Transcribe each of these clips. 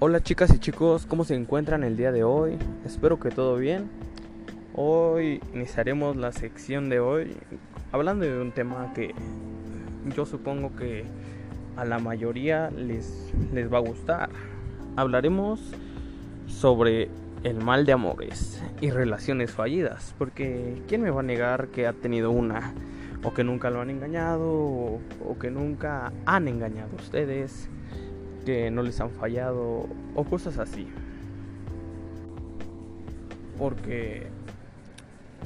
Hola chicas y chicos, ¿cómo se encuentran el día de hoy? Espero que todo bien. Hoy iniciaremos la sección de hoy hablando de un tema que yo supongo que a la mayoría les, les va a gustar. Hablaremos sobre el mal de amores y relaciones fallidas, porque ¿quién me va a negar que ha tenido una? O que nunca lo han engañado, o, que nunca han engañado ustedes que no les han fallado o cosas así. Porque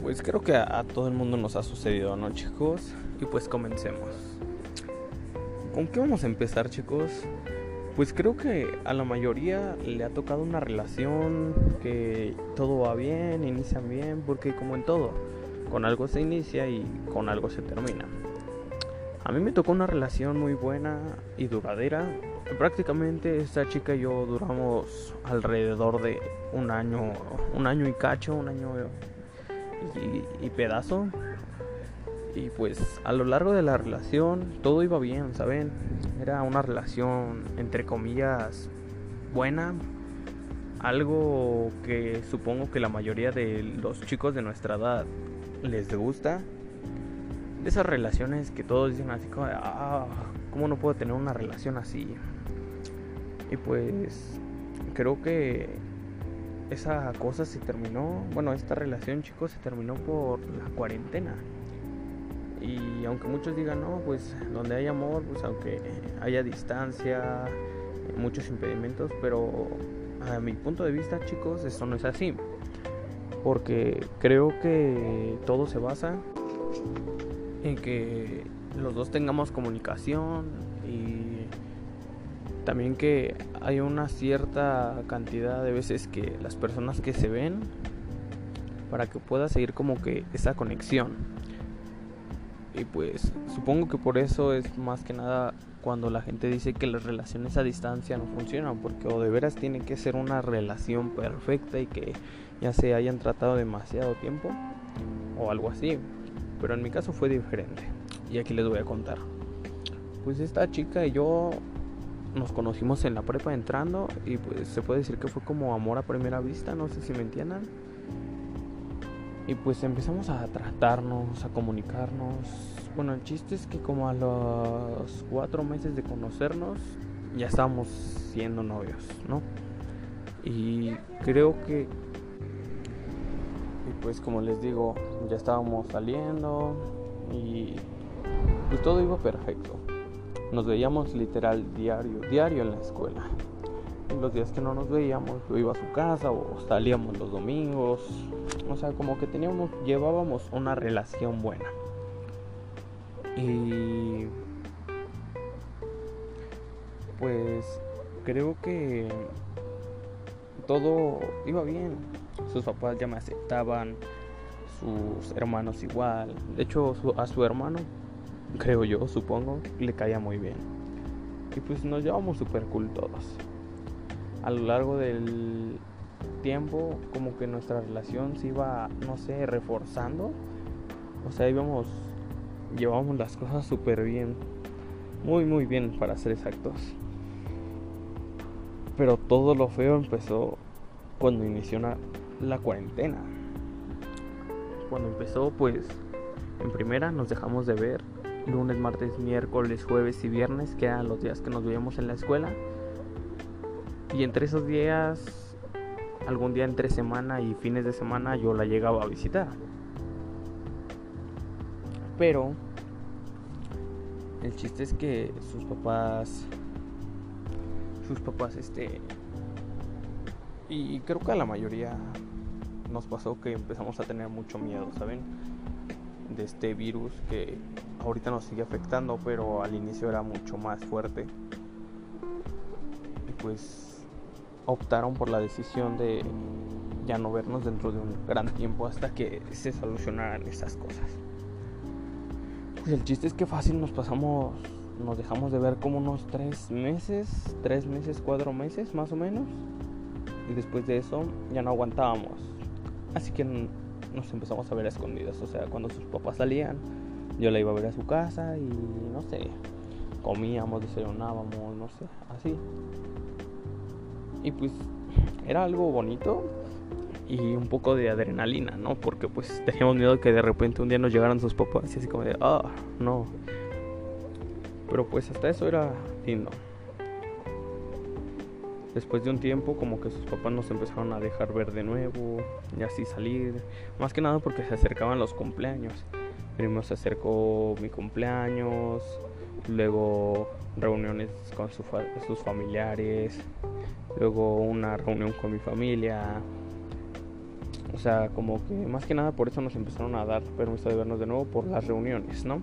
pues creo que a, todo el mundo nos ha sucedido, ¿no, chicos? Y pues comencemos. ¿Con qué vamos a empezar, chicos? Pues creo que a la mayoría le ha tocado una relación que todo va bien, inician bien, porque como en todo, con algo se inicia y con algo se termina. A mí me tocó una relación muy buena y duradera prácticamente esta chica y yo duramos alrededor de un año, un año y cacho, un año y, pedazo. Y pues a lo largo de la relación todo iba bien, ¿saben? Era una relación entre comillas buena, algo que supongo que la mayoría de los chicos de nuestra edad les gusta. De esas relaciones que todos dicen así como, ah, ¿cómo no puedo tener una relación así? Y pues creo que esa cosa se terminó, bueno, esta relación chicos se terminó por la cuarentena. Y aunque muchos digan, no, pues donde hay amor, pues aunque haya distancia, muchos impedimentos, pero a mi punto de vista chicos, esto no es así. Porque creo que todo se basa en que los dos tengamos comunicación y también que hay una cierta cantidad de veces que las personas que se ven para que pueda seguir como que esa conexión. Y pues supongo que por eso es más que nada cuando la gente dice que las relaciones a distancia no funcionan, porque o de veras tiene que ser una relación perfecta y que ya se hayan tratado demasiado tiempo o algo así. Pero en mi caso fue diferente y aquí les voy a contar. Pues esta chica y yo nos conocimos en la prepa entrando y pues se puede decir que fue como amor a primera vista, no sé si me entiendan. Y pues empezamos a tratarnos, a comunicarnos. Bueno, el chiste es que como a los cuatro meses de conocernos ya estábamos siendo novios, ¿no? Y creo que... Pues como les digo, ya estábamos saliendo y pues todo iba perfecto. Nos veíamos literal diario, diario en la escuela. Y los días que no nos veíamos, yo iba a su casa o salíamos los domingos. O sea, como que teníamos, llevábamos una relación buena. Y pues creo que todo iba bien. Sus papás ya me aceptaban, sus hermanos igual. De hecho, a su hermano creo yo, supongo, le caía muy bien. Y pues nos llevamos súper cool todos. A lo largo del tiempo, como que nuestra relación se iba, no sé, reforzando. O sea, íbamos, llevamos las cosas súper bien. Muy, muy bien, para ser exactos. Pero todo lo feo empezó cuando inició la cuarentena. Cuando empezó, pues, en primera nos dejamos de ver lunes, martes, miércoles, jueves y viernes, que eran los días que nos veíamos en la escuela. Y entre esos días, algún día entre semana y fines de semana, yo la llegaba a visitar. Pero el chiste es que sus papás, sus papás, este, y creo que a la mayoría nos pasó que empezamos a tener mucho miedo, ¿saben? De este virus que ahorita nos sigue afectando, pero al inicio era mucho más fuerte. Y pues optaron por la decisión de ya no vernos dentro de un gran tiempo hasta que se solucionaran esas cosas. Pues el chiste es que fácil nos pasamos, nos dejamos de ver como unos tres meses, tres meses, cuatro meses más o menos. Y después de eso ya no aguantábamos. Así que nos empezamos a ver a escondidas. O sea, cuando sus papás salían, yo la iba a ver a su casa y no sé, comíamos, desayunábamos, no sé, así. Y pues era algo bonito y un poco de adrenalina, ¿no? Porque pues teníamos miedo que de repente un día nos llegaran sus papás y así como de, ah, no. Pero pues hasta eso era lindo. Después de un tiempo como que sus papás nos empezaron a dejar ver de nuevo y así salir. Más que nada porque se acercaban los cumpleaños. Primero se acercó mi cumpleaños, luego reuniones con sus familiares, luego una reunión con mi familia. O sea, como que más que nada por eso nos empezaron a dar permiso de vernos de nuevo por las reuniones, ¿no?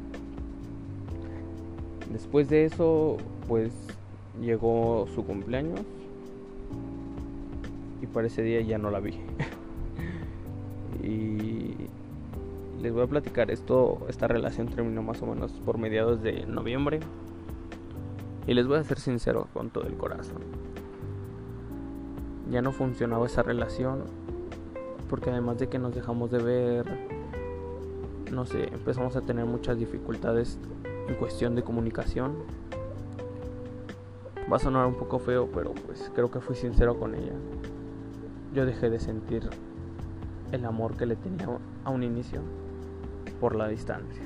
Después de eso, pues llegó su cumpleaños y para ese día ya no la vi. y les voy a platicar esto, esta relación terminó más o menos por mediados de noviembre. Y les voy a ser sincero con todo el corazón. Ya no funcionaba esa relación porque además de que nos dejamos de ver, no sé, empezamos a tener muchas dificultades en cuestión de comunicación. Va a sonar un poco feo, pero pues creo que fui sincero con ella. Yo dejé de sentir el amor que le tenía a un inicio por la distancia.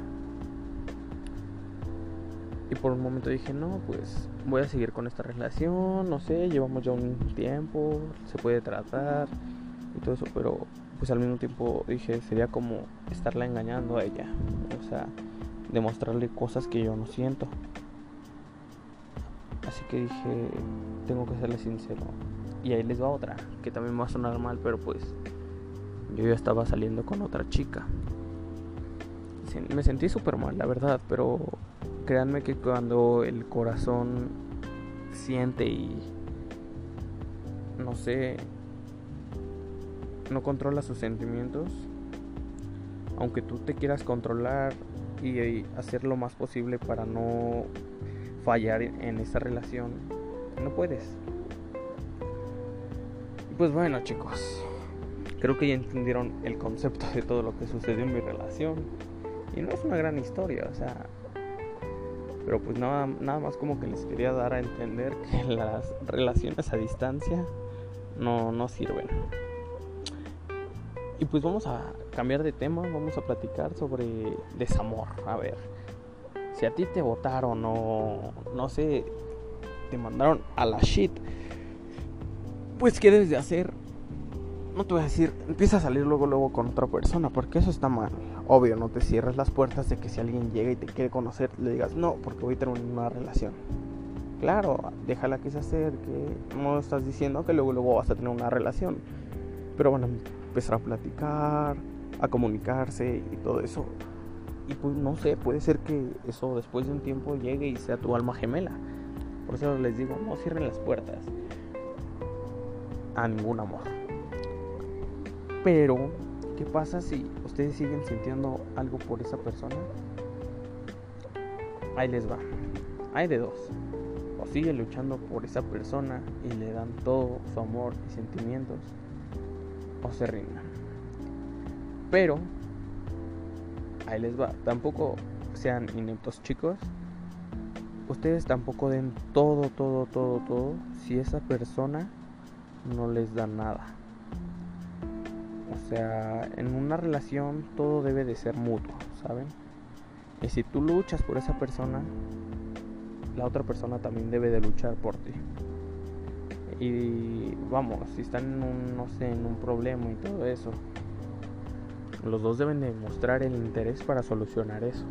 Y por un momento dije, no, pues voy a seguir con esta relación, no sé, llevamos ya un tiempo, se puede tratar y todo eso, pero pues al mismo tiempo dije, sería como estarla engañando a ella, o sea, demostrarle cosas que yo no siento. Así que dije, tengo que serle sincero. Y ahí les va otra, que también va a sonar mal, pero pues yo ya estaba saliendo con otra chica me sentí súper mal, la verdad, pero créanme que cuando el corazón siente y no sé, no controla sus sentimientos, aunque tú te quieras controlar y hacer lo más posible para no fallar en esa relación, no puedes. Pues bueno chicos, creo que ya entendieron el concepto de todo lo que sucedió en mi relación. Y no es una gran historia, o sea. Pero pues nada, nada más como que les quería dar a entender que las relaciones a distancia no, no sirven. Y pues vamos a cambiar de tema, vamos a platicar sobre desamor. A ver, si a ti te votaron o no sé, te mandaron a la shit, pues ¿qué debes de hacer? No te voy a decir, empieza a salir luego luego con otra persona, porque eso está mal. Obvio, no te cierres las puertas de que si alguien llega y te quiere conocer, le digas, no, porque voy a tener una relación. Claro, déjala que se acerque. No estás diciendo que luego, luego vas a tener una relación. Pero van a empezar a platicar, a comunicarse y todo eso. Y pues no sé, puede ser que eso después de un tiempo llegue y sea tu alma gemela. Por eso les digo, no cierren las puertas a ningún amor. Pero ¿Qué pasa si ustedes siguen sintiendo algo por esa persona? Ahí les va. Hay de dos. O siguen luchando por esa persona y le dan todo su amor y sentimientos. O se rindan. Pero, ahí les va. Tampoco sean ineptos chicos. Ustedes tampoco den todo, todo, todo, todo si esa persona no les da nada. O sea, en una relación todo debe de ser mutuo, ¿saben? Y si tú luchas por esa persona, la otra persona también debe de luchar por ti. Y vamos, si están en un, no sé, en un problema y todo eso, los dos deben de mostrar el interés para solucionar eso.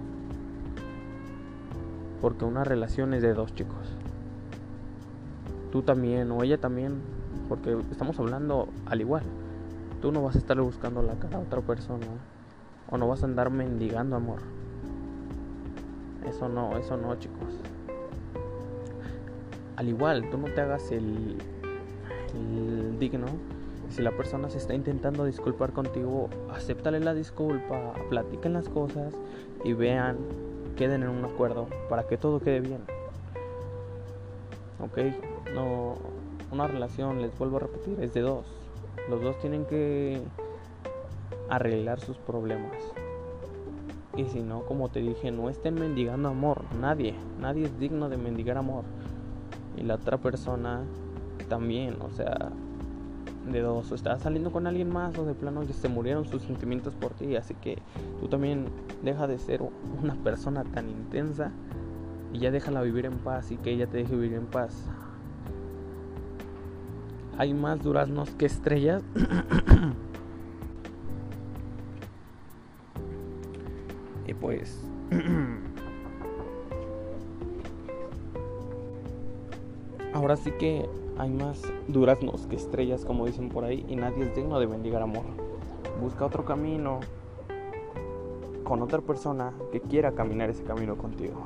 Porque una relación es de dos chicos. Tú también o ella también, porque estamos hablando al igual. Tú no vas a estar buscando la cara a otra persona o no vas a andar mendigando amor. Eso no, eso no, chicos. Al igual, tú no te hagas el, el digno. Si la persona se está intentando disculpar contigo, acéptale la disculpa, platiquen las cosas y vean, queden en un acuerdo para que todo quede bien. Ok, no, una relación, les vuelvo a repetir, es de dos. Los dos tienen que arreglar sus problemas. Y si no, como te dije, no estén mendigando amor. Nadie, nadie es digno de mendigar amor. Y la otra persona también, o sea, de dos, o saliendo con alguien más o de plano ya se murieron sus sentimientos por ti, así que tú también deja de ser una persona tan intensa y ya déjala vivir en paz y que ella te deje vivir en paz. Hay más duraznos que estrellas. y pues ahora sí que hay más duraznos que estrellas, como dicen por ahí, y nadie es digno de bendigar amor. Busca otro camino con otra persona que quiera caminar ese camino contigo.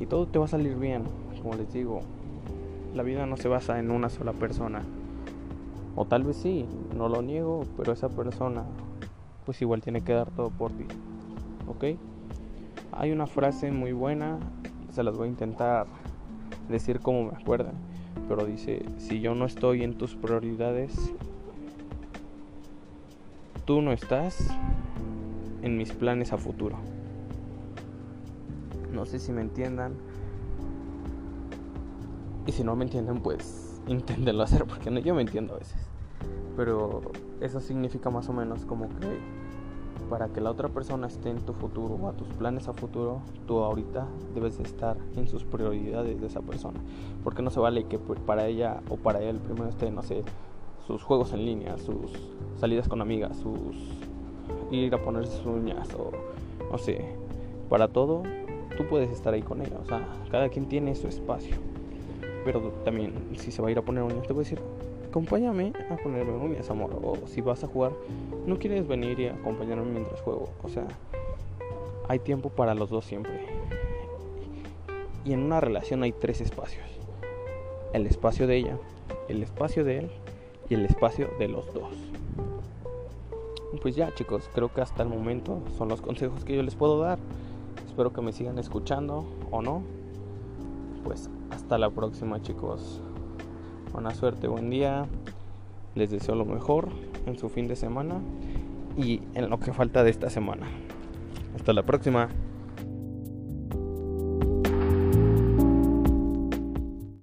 Y todo te va a salir bien, como les digo. La vida no se basa en una sola persona. O tal vez sí, no lo niego, pero esa persona pues igual tiene que dar todo por ti. ¿Ok? Hay una frase muy buena, se las voy a intentar decir como me acuerdan pero dice, si yo no estoy en tus prioridades, tú no estás en mis planes a futuro. No sé si me entiendan. Y si no me entienden, pues inténtenlo hacer, porque no, yo me entiendo a veces. Pero eso significa más o menos como que para que la otra persona esté en tu futuro o a tus planes a futuro, tú ahorita debes estar en sus prioridades de esa persona. Porque no se vale que para ella o para él primero esté, no sé, sus juegos en línea, sus salidas con amigas, sus ir a ponerse uñas o no sé, para todo tú puedes estar ahí con ella, o sea, cada quien tiene su espacio. Pero también si se va a ir a poner uñas te voy a decir, acompáñame a ponerme uñas, amor. O si vas a jugar, no quieres venir y acompañarme mientras juego. O sea, hay tiempo para los dos siempre. Y en una relación hay tres espacios. El espacio de ella, el espacio de él y el espacio de los dos. Pues ya chicos, creo que hasta el momento son los consejos que yo les puedo dar. Espero que me sigan escuchando o no. Pues hasta la próxima chicos. Buena suerte, buen día. Les deseo lo mejor en su fin de semana y en lo que falta de esta semana. Hasta la próxima.